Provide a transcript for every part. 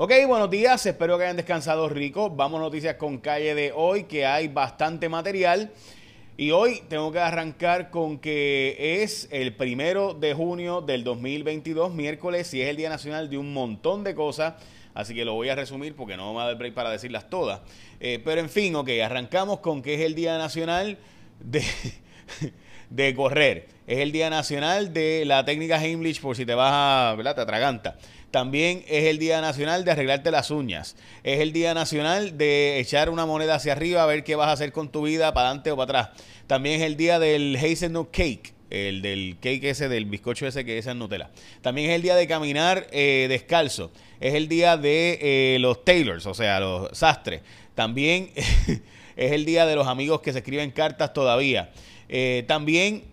Ok, buenos días, espero que hayan descansado rico. Vamos a noticias con calle de hoy, que hay bastante material. Y hoy tengo que arrancar con que es el primero de junio del 2022, miércoles, y es el Día Nacional de un montón de cosas. Así que lo voy a resumir porque no me va a dar para decirlas todas. Eh, pero en fin, ok, arrancamos con que es el Día Nacional de, de correr. Es el Día Nacional de la técnica Heimlich por si te vas a, ¿verdad? Te atraganta. También es el Día Nacional de arreglarte las uñas. Es el Día Nacional de echar una moneda hacia arriba a ver qué vas a hacer con tu vida, para adelante o para atrás. También es el día del hazelnut cake. El del cake ese, del bizcocho ese que es en Nutella. También es el día de caminar eh, descalzo. Es el día de eh, los tailors, o sea, los sastres. También es el día de los amigos que se escriben cartas todavía. Eh, también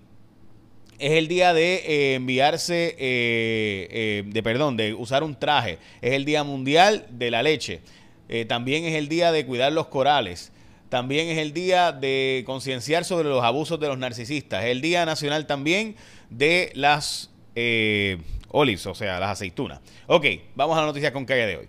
es el día de eh, enviarse, eh, eh, de perdón, de usar un traje. Es el día mundial de la leche. también es el día de cuidar los corales. También es el día de concienciar sobre los abusos de los narcisistas. Es el día nacional también de las olives, o sea, las aceitunas. Ok, vamos a la noticia con calle de hoy.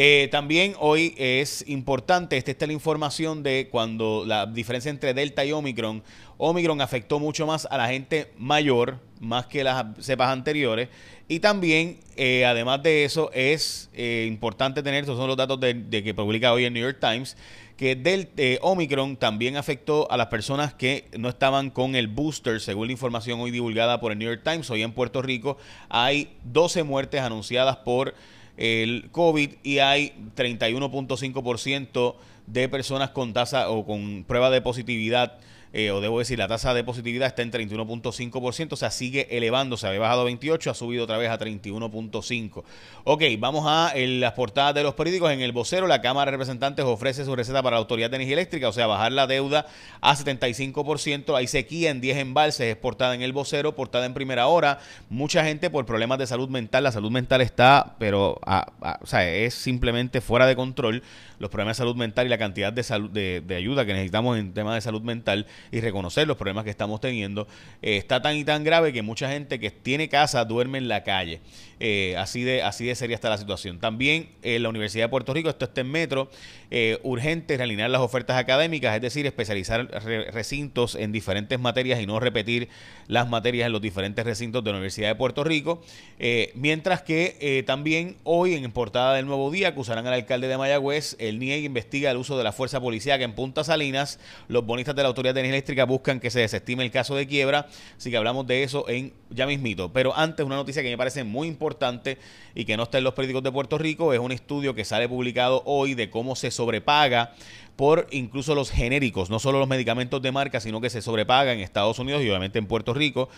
Eh, también hoy es importante, esta está la información de cuando la diferencia entre Delta y Omicron. Omicron afectó mucho más a la gente mayor, más que las cepas anteriores. Y también, eh, además de eso, es eh, importante tener, estos son los datos de, que publica hoy el New York Times, que del Omicron también afectó a las personas que no estaban con el booster, según la información hoy divulgada por el New York Times. Hoy en Puerto Rico hay 12 muertes anunciadas por el COVID y hay 31.5% de personas con tasa o con prueba de positividad eh, o debo decir, la tasa de positividad está en 31.5%, o sea, sigue elevándose, había bajado a 28, ha subido otra vez a 31.5. Ok, vamos a las portadas de los periódicos. En el vocero, la Cámara de Representantes ofrece su receta para la Autoridad de Energía Eléctrica, o sea, bajar la deuda a 75%. Hay sequía en 10 embalses, es portada en el vocero, portada en primera hora. Mucha gente por problemas de salud mental, la salud mental está, pero, o sea, es simplemente fuera de control los problemas de salud mental y la cantidad de, salud, de, ayuda que necesitamos en temas de salud mental y reconocer los problemas que estamos teniendo, eh, está tan y tan grave que mucha gente que tiene casa duerme en la calle. Eh, así, de, así de seria está la situación. También en la Universidad de Puerto Rico, esto está en Metro, eh, urgente realinear las ofertas académicas, es decir, especializar recintos en diferentes materias y no repetir las materias en los diferentes recintos de la Universidad de Puerto Rico. mientras que también hoy en portada del Nuevo Día acusarán al alcalde de Mayagüez, el NIEG investiga el uso de la fuerza policíaca en Punta Salinas, los bonistas de la Autoridad de Eléctrica buscan que se desestime el caso de quiebra, así que hablamos de eso en ya mismito. Pero antes, una noticia que me parece muy importante y que no está en los periódicos de Puerto Rico, es un estudio que sale publicado hoy de cómo se sobrepaga por incluso los genéricos, no solo los medicamentos de marca, sino que se sobrepaga en Estados Unidos y obviamente en Puerto Rico,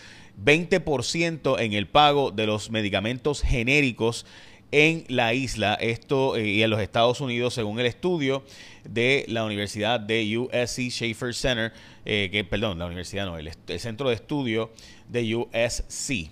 20% en el pago de los medicamentos genéricos en la isla, esto eh, y en los Estados Unidos, según el estudio de la Universidad de USC Schaefer Center, eh, que, perdón, la universidad no, el, centro de estudio de USC.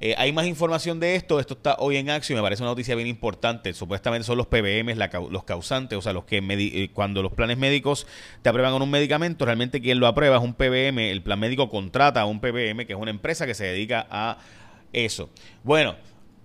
Eh, hay más información de esto, esto está hoy en acción, me parece una noticia bien importante, supuestamente son los PBM los causantes, o sea, los que cuando los planes médicos te aprueban con un medicamento, realmente quien lo aprueba es un PBM, el plan médico contrata a un PBM, que es una empresa que se dedica a eso. Bueno,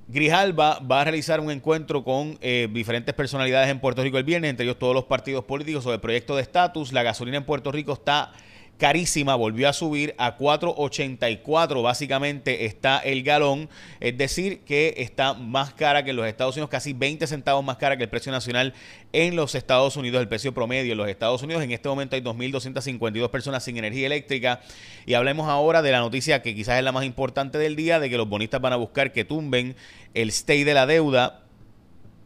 Grijalba va a realizar un encuentro con eh, diferentes personalidades en Puerto Rico el viernes, entre ellos todos los partidos políticos sobre el proyecto de estatus. La gasolina en Puerto Rico está carísima, volvió a subir a 4.84 básicamente está el galón, es decir, que está más cara que en los Estados Unidos, casi 20 centavos más cara que el precio nacional en los Estados Unidos, el precio promedio en los Estados Unidos. En este momento hay 2.252 personas sin energía eléctrica. Y hablemos ahora de la noticia que quizás es la más importante del día, de que los bonistas van a buscar que tumben el stay de la deuda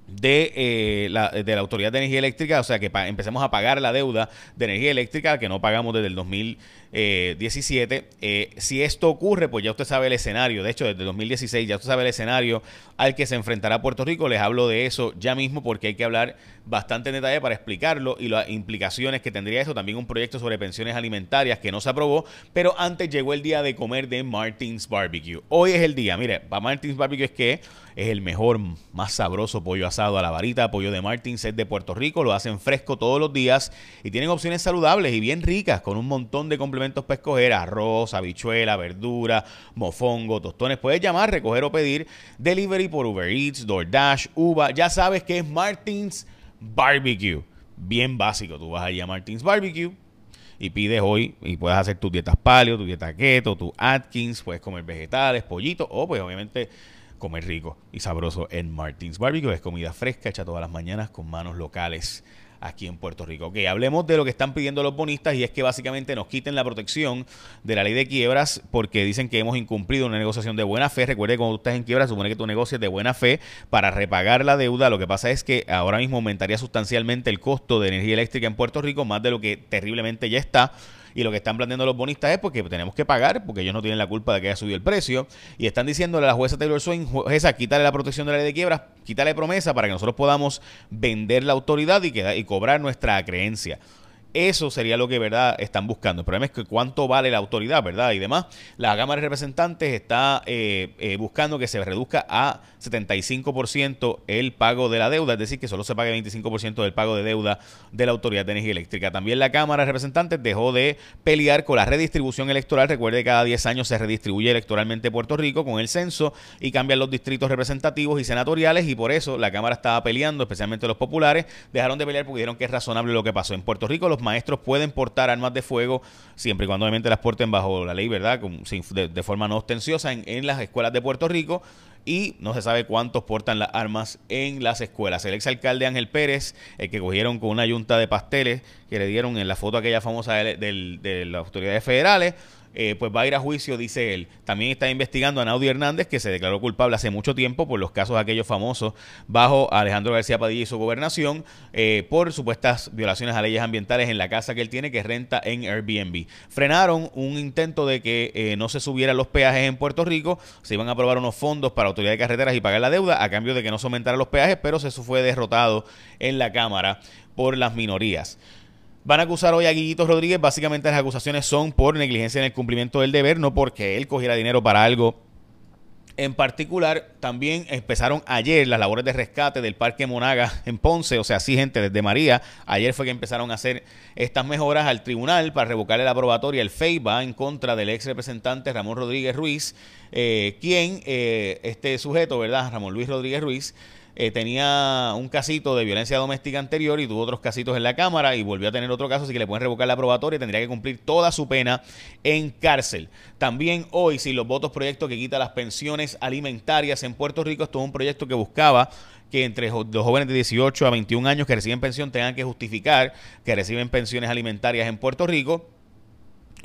de, eh, la, de la Autoridad de Energía Eléctrica, o sea que empecemos a pagar la deuda de energía eléctrica que no pagamos desde el 2017. Eh, si esto ocurre, pues ya usted sabe el escenario, de hecho desde el 2016 ya usted sabe el escenario al que se enfrentará Puerto Rico, les hablo de eso ya mismo porque hay que hablar bastante en detalle para explicarlo y las implicaciones que tendría eso, también un proyecto sobre pensiones alimentarias que no se aprobó, pero antes llegó el día de comer de Martins Barbecue. Hoy es el día, mire, para Martins Barbecue es que es el mejor, más sabroso pollo asado a la varita, pollo de Martins es de Puerto Rico, lo hacen fresco todos los días y tienen opciones saludables y bien ricas con un montón de complementos para escoger, arroz, habichuela, verdura, mofongo, tostones. Puedes llamar, recoger o pedir delivery por Uber Eats, DoorDash, Uva. Ya sabes que es Martins Barbecue. Bien básico, tú vas allí a Martins Barbecue y pides hoy y puedes hacer tus dietas paleo, tu dieta keto, tu Atkins, puedes comer vegetales, pollito o pues obviamente comer rico y sabroso en Martins Barbecue. Es comida fresca hecha todas las mañanas con manos locales aquí en Puerto Rico. Ok, hablemos de lo que están pidiendo los bonistas y es que básicamente nos quiten la protección de la ley de quiebras porque dicen que hemos incumplido una negociación de buena fe. Recuerde que cuando tú estás en quiebra supone que tu negocio es de buena fe para repagar la deuda. Lo que pasa es que ahora mismo aumentaría sustancialmente el costo de energía eléctrica en Puerto Rico más de lo que terriblemente ya está y lo que están planteando los bonistas es porque tenemos que pagar, porque ellos no tienen la culpa de que haya subido el precio, y están diciéndole a la jueza Taylor Swain, jueza, quítale la protección de la ley de quiebras, quítale promesa para que nosotros podamos vender la autoridad y, y cobrar nuestra creencia. Eso sería lo que, ¿verdad?, están buscando. El problema es que cuánto vale la autoridad, ¿verdad? Y demás. La Cámara de Representantes está eh, eh, buscando que se reduzca a 75% el pago de la deuda, es decir, que solo se pague 25% del pago de deuda de la Autoridad de Energía Eléctrica. También la Cámara de Representantes dejó de pelear con la redistribución electoral. Recuerde que cada 10 años se redistribuye electoralmente Puerto Rico con el censo y cambian los distritos representativos y senatoriales y por eso la Cámara estaba peleando, especialmente los populares, dejaron de pelear porque dijeron que es razonable lo que pasó. En Puerto Rico maestros pueden portar armas de fuego siempre y cuando obviamente las porten bajo la ley, ¿verdad? De, forma no ostenciosa en las escuelas de Puerto Rico y no se sabe cuántos portan las armas en las escuelas. El exalcalde Ángel Pérez, el que cogieron con una yunta de pasteles que le dieron en la foto aquella famosa de las autoridades federales, eh, pues va a ir a juicio, dice él. También está investigando a Naudi Hernández, que se declaró culpable hace mucho tiempo por los casos aquellos famosos bajo Alejandro García Padilla y su gobernación, eh, por supuestas violaciones a leyes ambientales en la casa que él tiene, que renta en Airbnb. Frenaron un intento de que eh, no se subieran los peajes en Puerto Rico, se iban a aprobar unos fondos para autoridad de carreteras y pagar la deuda a cambio de que no se aumentaran los peajes, pero eso fue derrotado en la Cámara por las minorías. Van a acusar hoy a Guillito Rodríguez. Básicamente las acusaciones son por negligencia en el cumplimiento del deber, no porque él cogiera dinero para algo en particular, también empezaron ayer las labores de rescate del Parque Monaga en Ponce, o sea, sí, gente, desde María. Ayer fue que empezaron a hacer estas mejoras al tribunal para revocarle la probatoria, el FEIBA, en contra del ex representante Ramón Rodríguez Ruiz, eh, quien, eh, este sujeto, ¿verdad? Ramón Luis Rodríguez Ruiz, eh, tenía un casito de violencia doméstica anterior y tuvo otros casitos en la Cámara y volvió a tener otro caso, así que le pueden revocar la probatoria y tendría que cumplir toda su pena en cárcel. También hoy, si los votos proyecto que quita las pensiones alimentarias en Puerto Rico, esto es un proyecto que buscaba que entre los jóvenes de 18 a 21 años que reciben pensión tengan que justificar que reciben pensiones alimentarias en Puerto Rico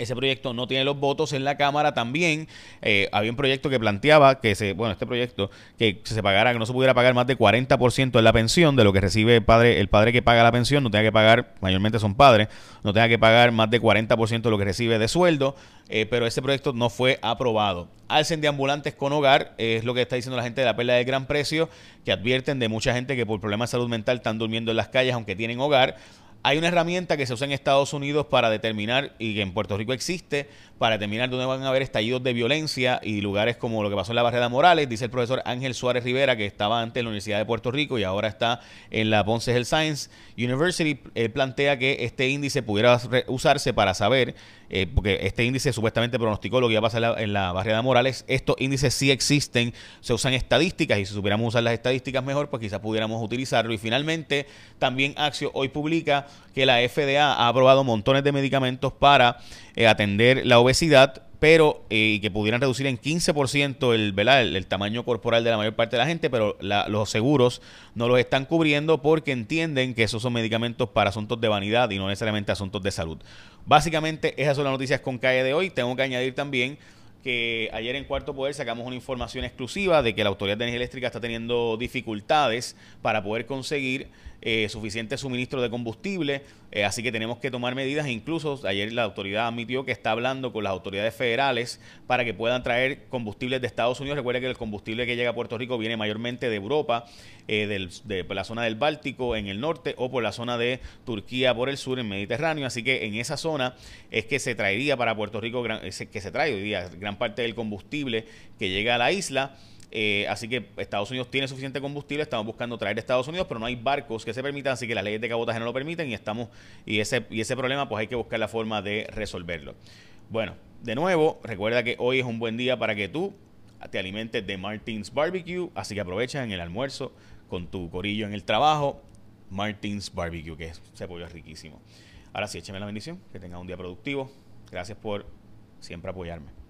ese proyecto no tiene los votos en la Cámara. También eh, había un proyecto que planteaba que se, bueno, este proyecto, que se pagara, que no se pudiera pagar más de 40% de la pensión de lo que recibe el padre, el padre que paga la pensión, no tenga que pagar, mayormente son padres, no tenga que pagar más de 40% de lo que recibe de sueldo, eh, pero ese proyecto no fue aprobado. Alcen de ambulantes con hogar, es lo que está diciendo la gente de la perla de gran precio, que advierten de mucha gente que por problemas de salud mental están durmiendo en las calles aunque tienen hogar. Hay una herramienta que se usa en Estados Unidos para determinar, y que en Puerto Rico existe, para determinar dónde van a haber estallidos de violencia y lugares como lo que pasó en la Barrera Morales, dice el profesor Ángel Suárez Rivera, que estaba antes en la Universidad de Puerto Rico y ahora está en la Ponce Health Science University. Él plantea que este índice pudiera usarse para saber, eh, porque este índice supuestamente pronosticó lo que iba a pasar en la, Barrera Morales. Estos índices sí existen, se usan estadísticas y si supiéramos usar las estadísticas mejor, pues quizás pudiéramos utilizarlo. Y finalmente, también Axio hoy publica que la FDA ha aprobado montones de medicamentos para eh, atender la obesidad, pero eh, que pudieran reducir en 15% el, El, el, tamaño corporal de la mayor parte de la gente, pero los seguros no los están cubriendo porque entienden que esos son medicamentos para asuntos de vanidad y no necesariamente asuntos de salud. Básicamente, esas son las noticias con calle de hoy. Tengo que añadir también que ayer en Cuarto Poder sacamos una información exclusiva de que la Autoridad de Energía Eléctrica está teniendo dificultades para poder conseguir eh, suficiente suministro de combustible, eh, así que tenemos que tomar medidas. Incluso ayer la autoridad admitió que está hablando con las autoridades federales para que puedan traer combustibles de Estados Unidos. Recuerde que el combustible que llega a Puerto Rico viene mayormente de Europa, eh, de por la zona del Báltico en el norte o por la zona de Turquía por el sur, en Mediterráneo. Así que en esa zona es que se traería para Puerto Rico, que se trae hoy día gran parte del combustible que llega a la isla. Eh, así que Estados Unidos tiene suficiente combustible, estamos buscando traer de Estados Unidos, pero no hay barcos que se permitan, así que las leyes de cabotaje no lo permiten y estamos y ese y ese problema pues hay que buscar la forma de resolverlo. Bueno, de nuevo, recuerda que hoy es un buen día para que tú te alimentes de Martins Barbecue, así que aprovecha en el almuerzo con tu corillo en el trabajo, Martins Barbecue, que es, ese pollo es riquísimo. Ahora sí, écheme la bendición, que tenga un día productivo. Gracias por siempre apoyarme.